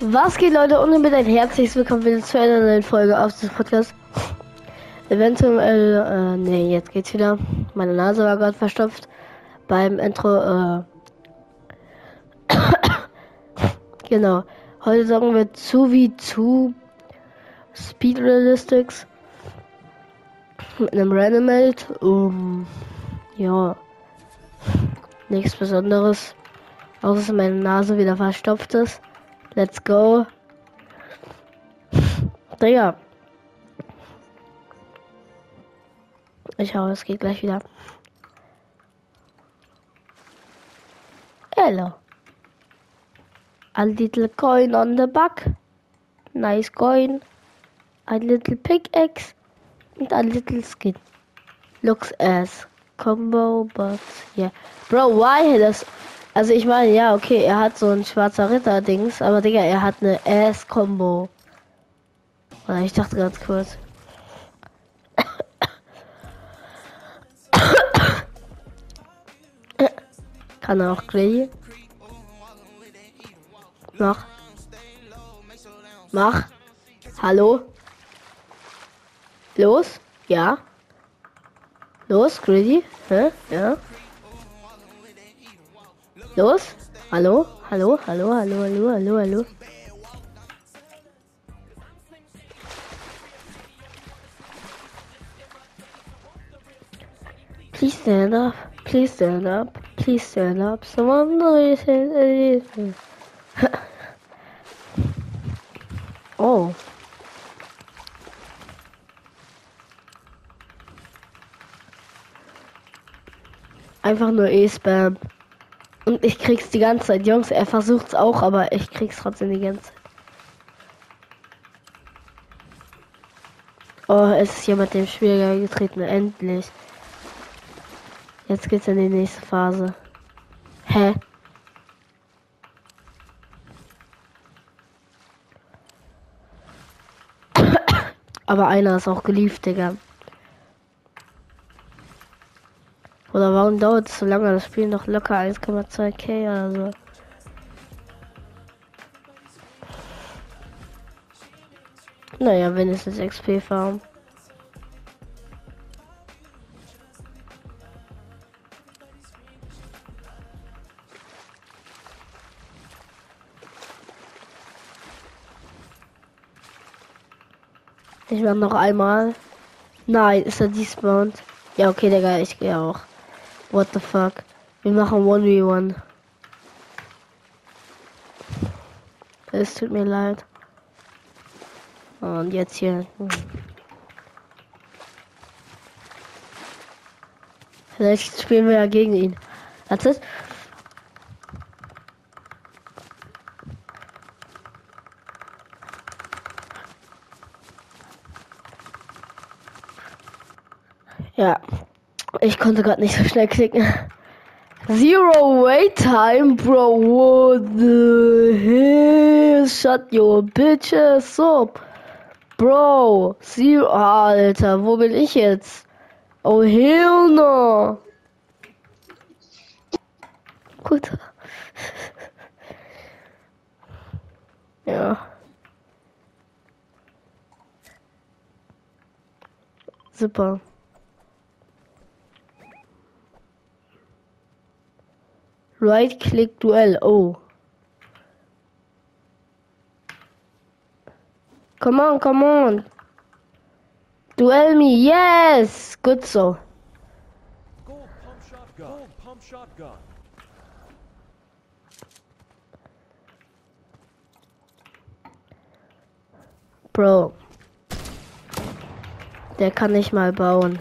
Was geht Leute und damit ein herzliches Willkommen wieder zu einer neuen Folge auf diesem Podcast. Eventuell, äh, nee, jetzt geht's wieder. Meine Nase war gerade verstopft beim Intro, äh, genau. Heute sagen wir zu wie zu Speed Realistics mit einem Meld. Um, ja, nichts Besonderes. Außer dass meine Nase wieder verstopft ist. Let's go. Digga. Ich hoffe, es geht gleich wieder. Hello. A little coin on the back. Nice coin. A little pickaxe. And a little skin. Looks as combo, but yeah. Bro, why das also ich meine, ja, okay, er hat so ein schwarzer Ritter-Dings, aber Digga, er hat eine Ass-Combo. Oder ich dachte ganz kurz. Kann er auch Gray? Mach. Mach. Hallo? Los? Ja? Los, Greedy? Hä? Ja? Los? Hallo? Hallo? Hallo? Hallo? Hallo? Hallo? Hallo? Please stand up. Please stand up. Please stand up. Someone anything. oh. Einfach nur E-Spam. Und ich krieg's die ganze Zeit. Jungs, er versucht's auch, aber ich krieg's trotzdem die ganze Zeit. Oh, es ist mit dem Schwieriger getreten. Endlich. Jetzt geht's in die nächste Phase. Hä? Aber einer ist auch geliebt, Digga. Oder warum dauert es so lange? Das Spiel noch locker 1,2k oder so. Naja, wenigstens XP farm. Ich mach noch einmal. Nein, ist er despawned? Ja, okay, Digga, ich gehe auch. What the fuck? Wir machen 1v1. Es tut mir leid. Und jetzt hier. Vielleicht spielen wir ja gegen ihn. Das ist. Ja, ich konnte gerade nicht so schnell klicken. Zero wait time, bro. What the hell? Shut your bitches up. Bro, Zero. Alter, wo bin ich jetzt? Oh, hell no. Gut. ja. Super. Right click duel. Oh. Come on, come on. Duel me. Yes. Good so. Gold pump shotgun. Gold pump shotgun. Bro. Der kann nicht mal bauen.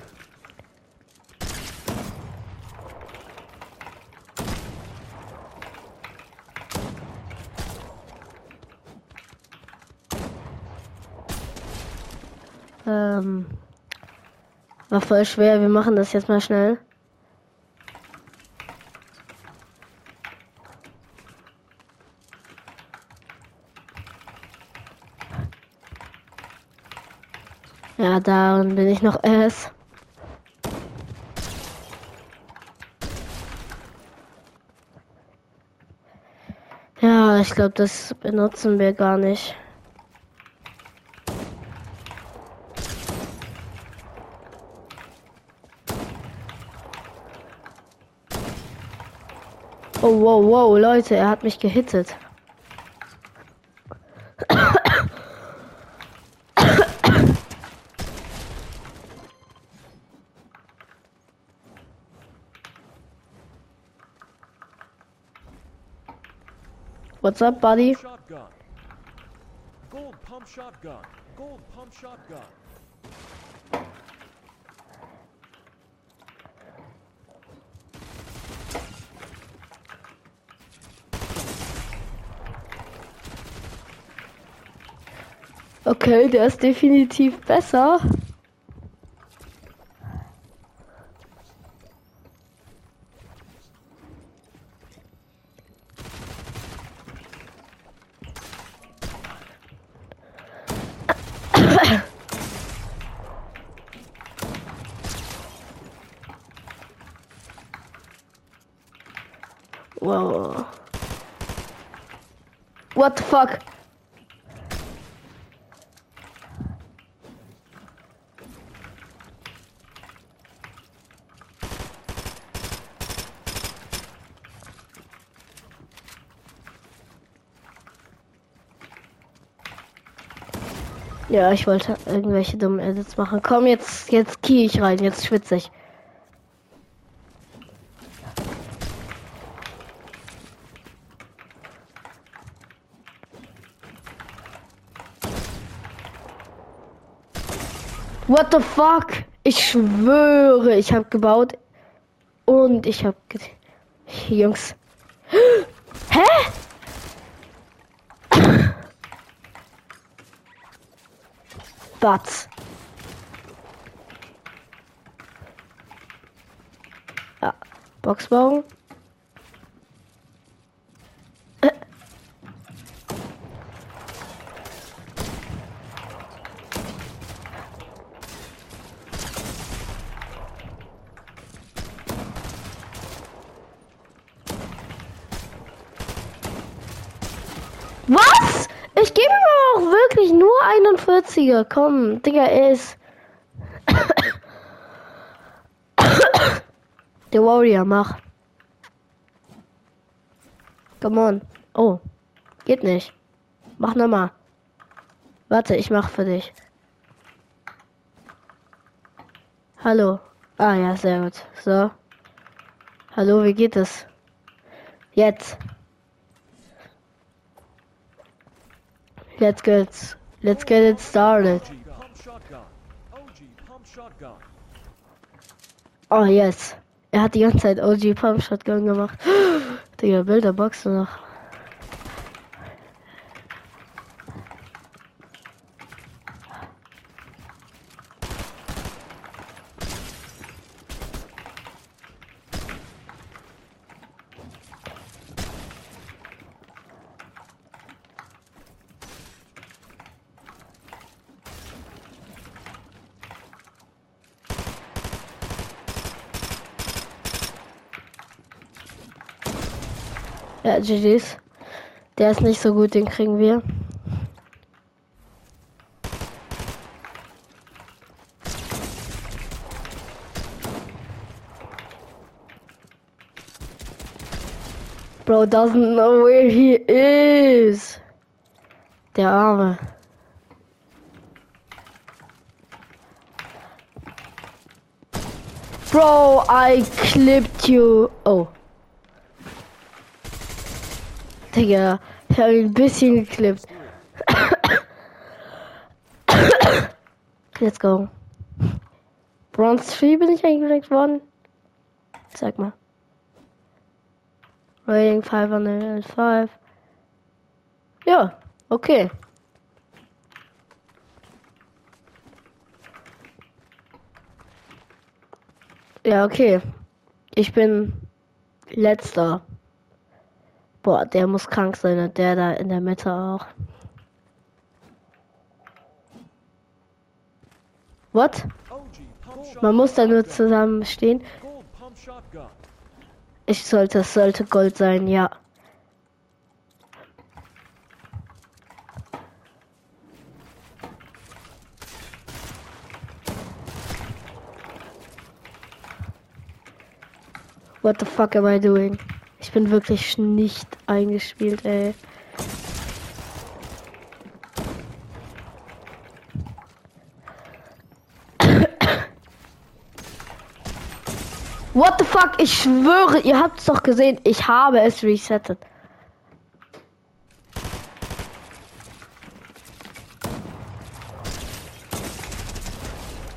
Ähm, war voll schwer. Wir machen das jetzt mal schnell. Ja, darin bin ich noch es. Ja, ich glaube, das benutzen wir gar nicht. Oh, wow, wow, Leute, er hat mich gehittet. What's up, buddy? Shotgun. Gold pump shotgun. Gold pump shotgun. Okay, der ist definitiv besser. What the fuck? Ja, ich wollte irgendwelche dummen Edits machen. Komm, jetzt, jetzt key ich rein, jetzt schwitze ich. What the fuck? Ich schwöre, ich habe gebaut und ich habe Jungs. Hä? Batz. Ja, Box bauen. Äh. Was? Ich gebe ihm auch wirklich nur 41er. Komm, Digga, er ist. Der Warrior, mach. Come on. Oh. Geht nicht. Mach nochmal. Warte, ich mach für dich. Hallo. Ah ja, sehr gut. So. Hallo, wie geht es? Jetzt. Let's get let's get it started. Oh yes. Er hat die ganze Zeit OG Pump Shotgun gemacht. Digga, Bilderbox noch. Ja, GG's. Der ist nicht so gut, den kriegen wir. Bro doesn't know where he is. Der Arme. Bro, I clipped you. Oh. Digga, ich habe ein bisschen geklippt. Let's go. Bronze 3 bin ich eingerankt worden. Sag mal. Rating 505. Ja, okay. Ja, okay. Ich bin letzter. Boah, der muss krank sein, der da in der Mitte auch. What? Man muss da nur zusammen stehen. Ich sollte, es sollte Gold sein, ja. What the fuck am I doing? Ich bin wirklich nicht eingespielt, ey. What the fuck? Ich schwöre, ihr habt es doch gesehen. Ich habe es resettet.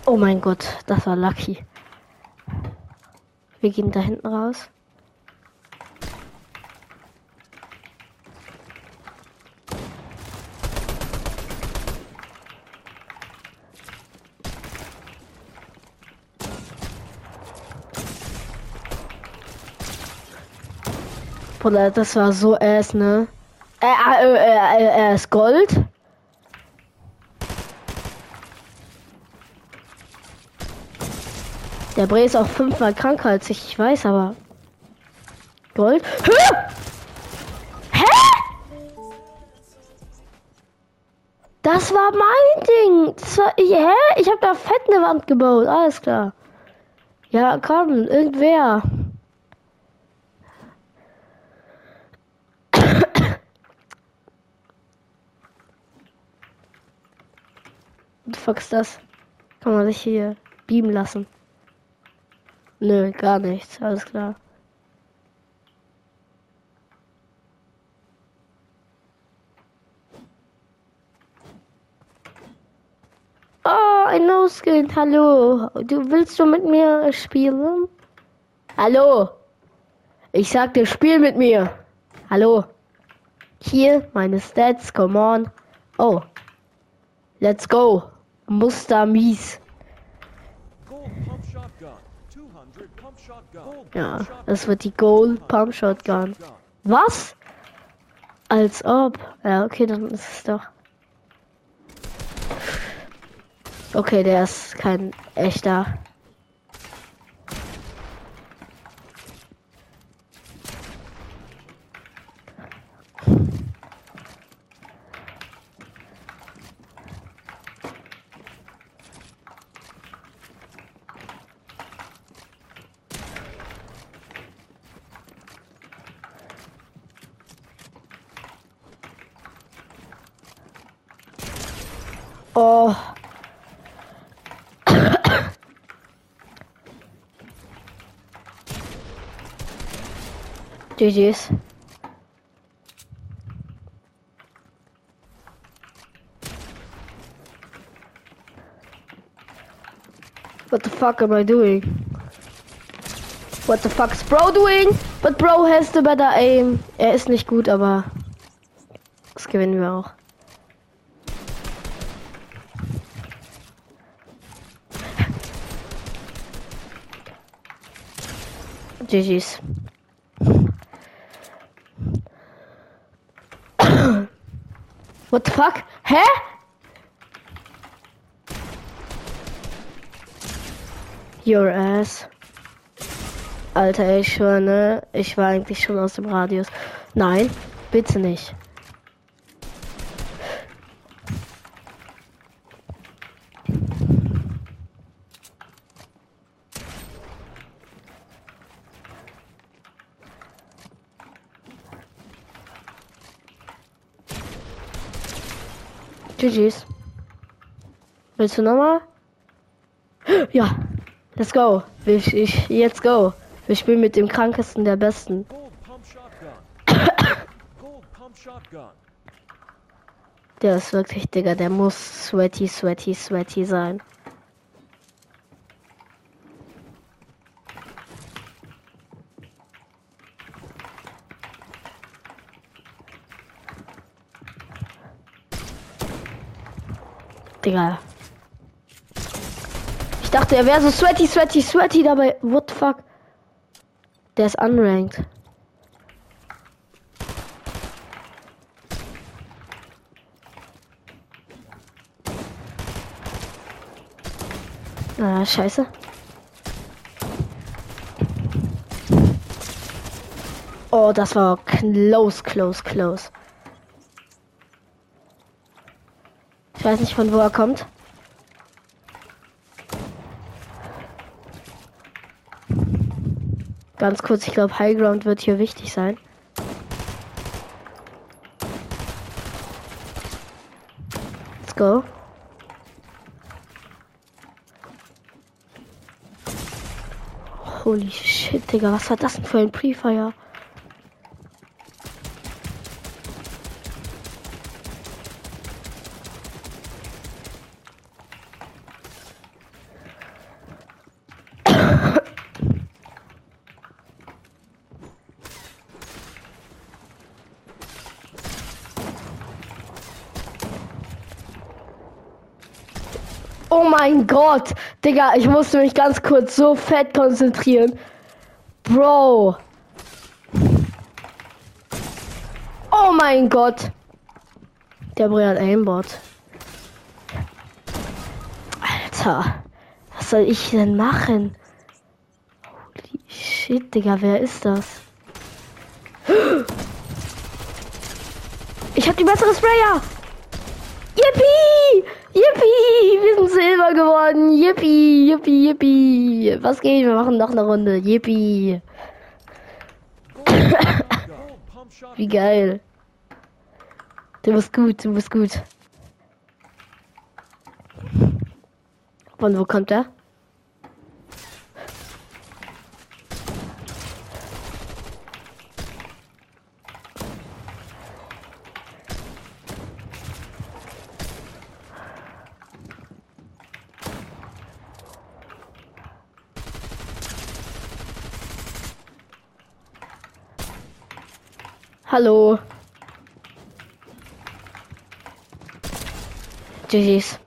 Oh mein Gott, das war lucky. Wir gehen da hinten raus. Bruder, das war so ass, ne? Äh, äh, äh, äh, er ist Gold. Der Bre ist auch fünfmal kranker als ich, ich weiß, aber. Gold. Hä? Hä? Das war mein Ding. War, hä? Ich habe da fett eine Wand gebaut. Alles klar. Ja, komm, irgendwer. Ist das? Kann man sich hier beamen lassen? Nö, gar nichts. Alles klar. Oh, ein No-Skin. Hallo. Du willst du mit mir spielen? Hallo. Ich sag dir, spiel mit mir. Hallo. Hier, meine Stats. Come on. Oh. Let's go. Muster mies. Gold pump shotgun. 200 pump shotgun. Gold Ja, das wird die Gold Pump. Shotgun. Was? Als ob. Ja, okay, dann ist es doch. Okay, der ist kein echter. Oh. GG's. What the fuck am I doing? What the fuck is bro doing? But bro has the better aim. Er ist nicht gut, aber das gewinnen wir auch. GG's. What the fuck? Hä? Your ass. Alter, ich schwör, ne? Ich war eigentlich schon aus dem Radius. Nein, bitte nicht. GG's. Willst du nochmal? Ja. Let's go. Ich, ich, jetzt go. Wir spielen mit dem krankesten der Besten. Der ist wirklich, Digga, der muss sweaty, sweaty, sweaty sein. Digga. Ich dachte, er wäre so sweaty, sweaty, sweaty dabei. What the fuck? Der ist unranked. Ah, scheiße. Oh, das war close, close, close. Ich weiß nicht, von wo er kommt. Ganz kurz, ich glaube, High Ground wird hier wichtig sein. Let's go. Holy shit, Digga, was war das denn für ein Pre-Fire? Oh mein Gott, Digga, ich musste mich ganz kurz so fett konzentrieren. Bro. Oh mein Gott. Der Bro hat Aimbot. Alter, was soll ich denn machen? Holy shit, Digga, wer ist das? Ich hab die bessere Sprayer. Yippie! Yippie! Wir sind Silber geworden. Yippie! Yippie! Yippie! Was geht? Wir machen noch eine Runde. Yippie! Wie geil. Du bist gut, du bist gut. Von wo kommt er? Hallo. GG's.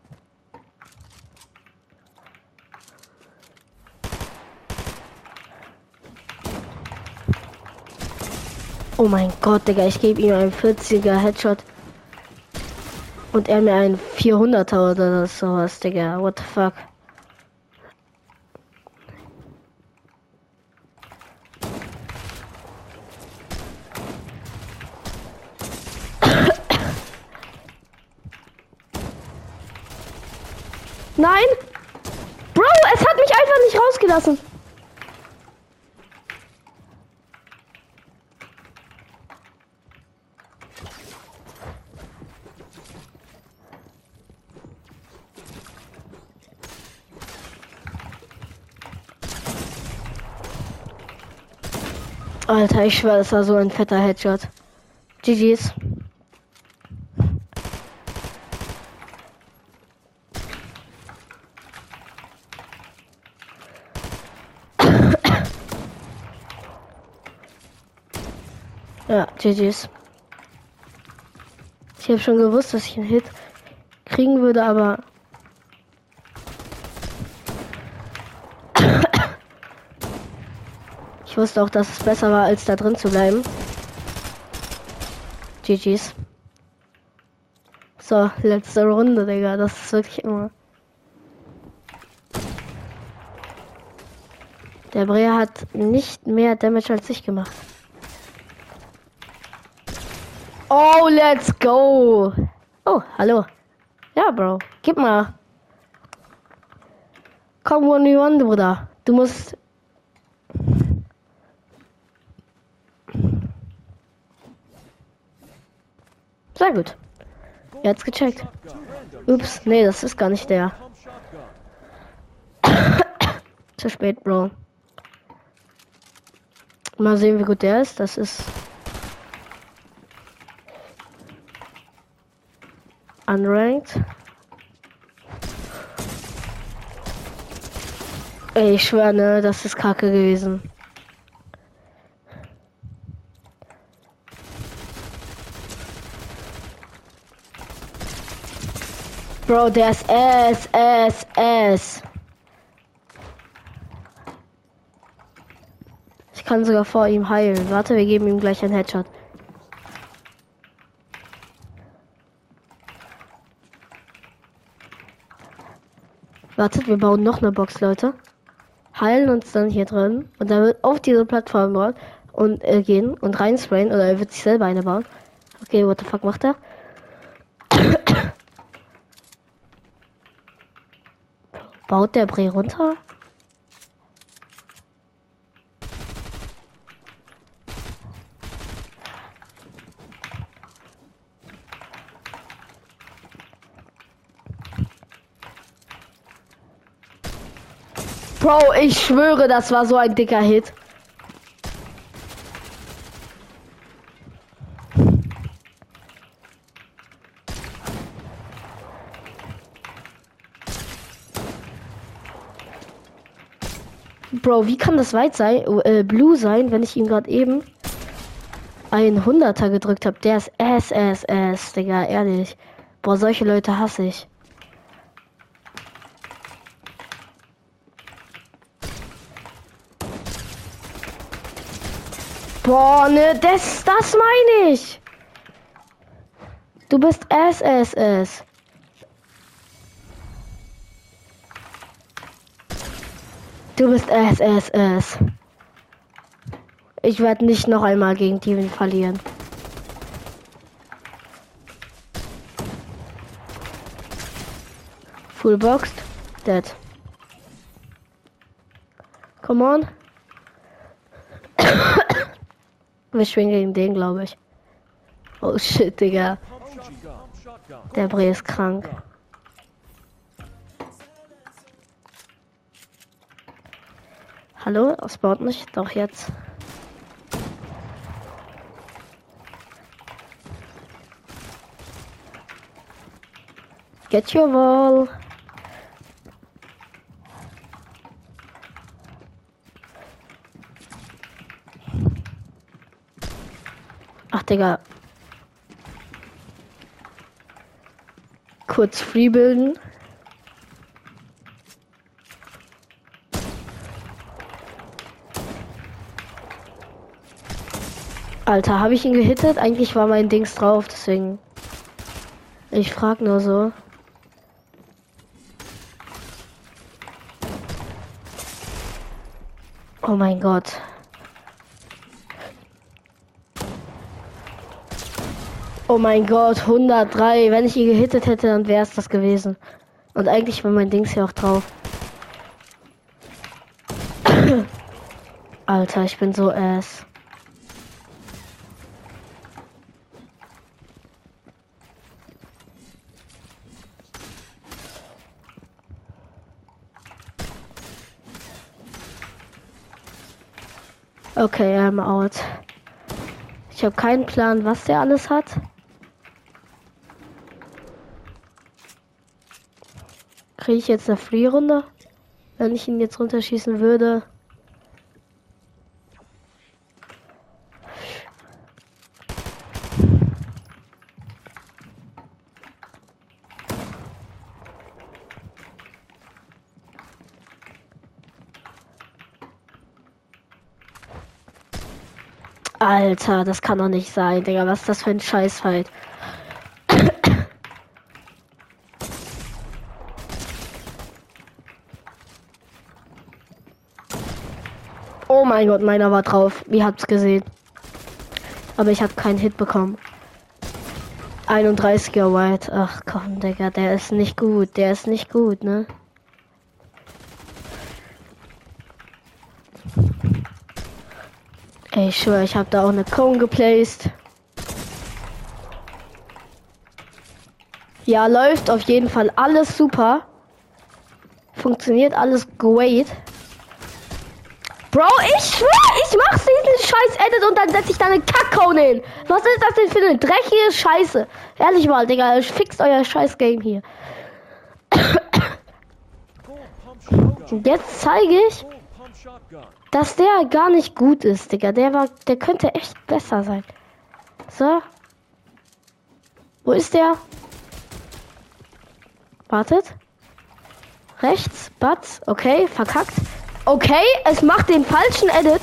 Oh mein Gott, Digga, ich gebe ihm einen 40er Headshot. Und er mir einen 400er oder sowas, Digga. What the fuck? Nein! Bro, es hat mich einfach rausgelassen. Alter, ich schwör, das war so ein fetter Headshot. GG's. Ja, GG's. Ich habe schon gewusst, dass ich einen Hit kriegen würde, aber ich wusste auch, dass es besser war, als da drin zu bleiben. GG's. So, letzte Runde, Digga. Das ist wirklich immer. Der Brea hat nicht mehr Damage als ich gemacht. Oh, let's go. Oh, hallo. Ja, Bro. Gib mal. Komm, one one, Bruder. Du musst. Sehr gut. Hat's gecheckt. Ups, nee, das ist gar nicht der. Zu spät, Bro. Mal sehen, wie gut der ist. Das ist. Unranked. Ey, ich schwöre, ne, das ist kacke gewesen. Bro, der ist S, S, S. Ich kann sogar vor ihm heilen. Warte, wir geben ihm gleich einen Headshot. Wartet, wir bauen noch eine Box, Leute. Heilen uns dann hier drin und dann wird auf diese Plattform bauen und äh, gehen und reinsprayen oder er wird sich selber eine bauen. Okay, what the fuck macht er? Baut der Bre runter? Bro, ich schwöre, das war so ein dicker Hit. Bro, wie kann das weit sein, äh, blue sein, wenn ich ihm gerade eben ein Hunderter gedrückt habe? Der ist SSS, Digga, ehrlich. Boah, solche Leute hasse ich. Boah, ne, das, das meine ich. Du bist SSS. Du bist SSS. Ich werde nicht noch einmal gegen Steven verlieren. Full boxed. Dead. Come on. Wir schwingen gegen den, glaube ich. Oh shit, Digga. Der Bre ist krank. Hallo, es baut nicht. Doch jetzt. Get your wall. Digga. Kurz free bilden. Alter, habe ich ihn gehittet? Eigentlich war mein Dings drauf, deswegen. Ich frag nur so. Oh mein Gott. Oh mein Gott, 103. Wenn ich ihn gehittet hätte, dann wäre es das gewesen. Und eigentlich war mein Dings hier auch drauf. Alter, ich bin so ass. Okay, I'm out. Ich habe keinen Plan, was der alles hat. Kriege ich jetzt eine Free-Runde? Wenn ich ihn jetzt runterschießen würde. Alter, das kann doch nicht sein, Digga. Was ist das für ein Scheißfight? Oh mein Gott, meiner war drauf. Ihr habt's gesehen. Aber ich habe keinen Hit bekommen. 31er White. Ach komm, Digga, der ist nicht gut. Der ist nicht gut, ne? Ey, ich schwöre, ich habe da auch eine Cone geplaced. Ja, läuft auf jeden Fall alles super. Funktioniert alles great. Bro, ich schwöre, ich mach diesen scheiß Edit und dann setze ich da eine Kackcone hin. Was ist das denn für eine dreckige Scheiße? Ehrlich mal, Digga, fixt euer scheiß Game hier. Jetzt zeige ich, dass der gar nicht gut ist, Digga. Der war, der könnte echt besser sein. So. Wo ist der? Wartet. Rechts, Batz. Okay, verkackt. Okay, es macht den falschen Edit.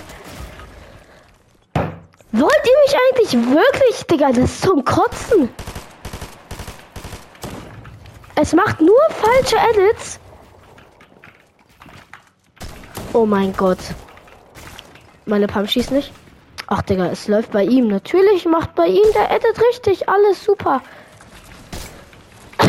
Wollt ihr mich eigentlich wirklich, Digga? Das ist zum Kotzen. Es macht nur falsche Edits. Oh mein Gott. Meine Pump schießt nicht. Ach, Digga, es läuft bei ihm. Natürlich macht bei ihm der Edit richtig. Alles super.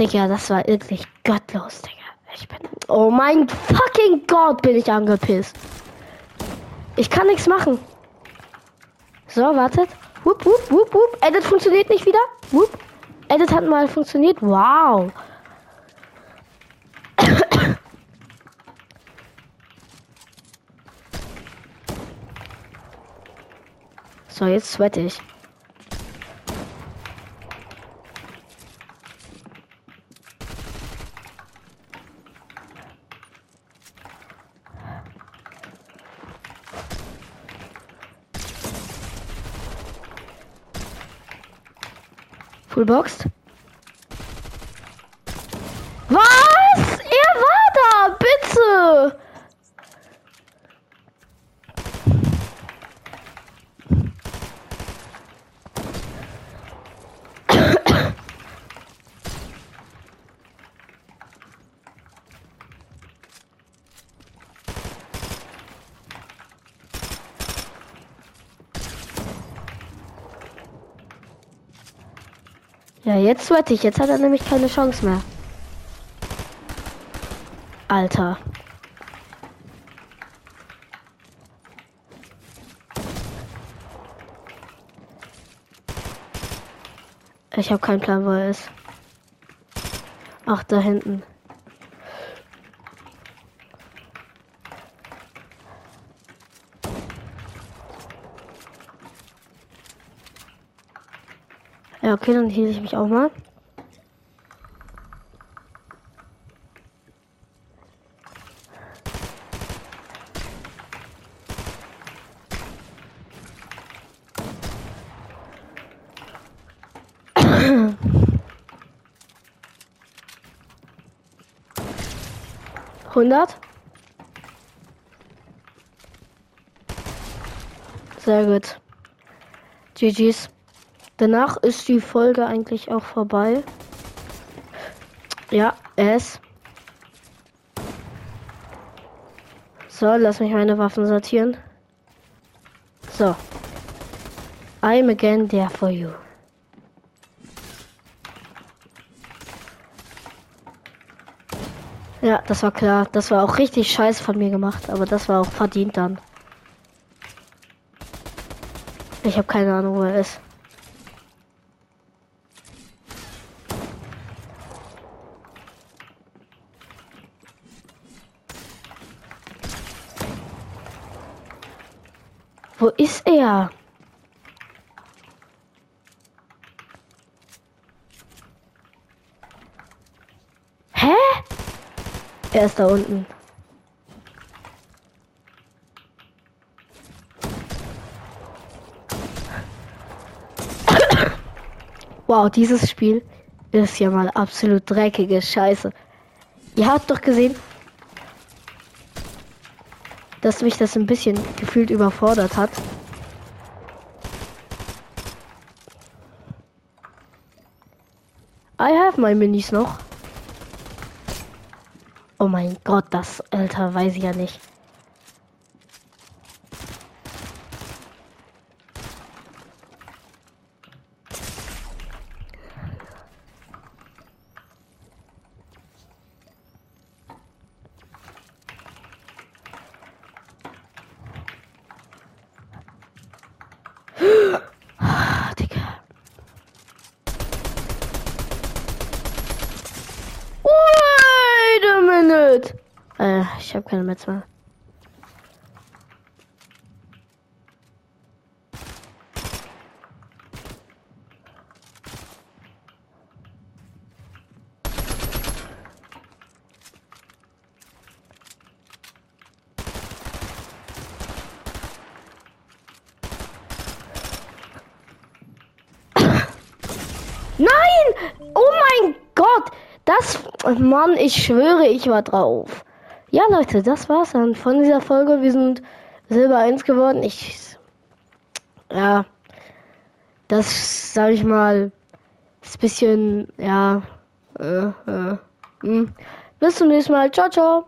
Digga, das war wirklich gottlos, Digga ich bin. Oh mein fucking Gott, bin ich angepisst. Ich kann nichts machen. So, wartet. Wupp, wupp, wupp, wupp. Edit funktioniert nicht wieder. Wupp. Edit hat mal funktioniert. Wow. so, jetzt sweat ich. box. Ja, jetzt wette ich. Jetzt hat er nämlich keine Chance mehr. Alter. Ich habe keinen Plan, wo er ist. Ach, da hinten. Ja, okay, dann heal ich mich auch mal. Hundert. Sehr gut. GG's. Danach ist die Folge eigentlich auch vorbei. Ja, es. So, lass mich meine Waffen sortieren. So. I'm again there for you. Ja, das war klar. Das war auch richtig scheiße von mir gemacht, aber das war auch verdient dann. Ich habe keine Ahnung, wo er ist. Wo ist er? Hä? Er ist da unten. Wow, dieses Spiel ist ja mal absolut dreckige Scheiße. Ihr habt doch gesehen, dass mich das ein bisschen gefühlt überfordert hat. I have my Minis noch. Oh mein Gott, das, Alter, weiß ich ja nicht. Ah, Digga. Wait a minute. Äh, ich habe keine Metz mehr. Nein! Oh mein Gott! Das, Mann, ich schwöre, ich war drauf. Ja, Leute, das war's dann von dieser Folge. Wir sind Silber 1 geworden. Ich, ja, das, sag ich mal, ist bisschen, ja, äh, äh, hm. Bis zum nächsten Mal. Ciao, ciao.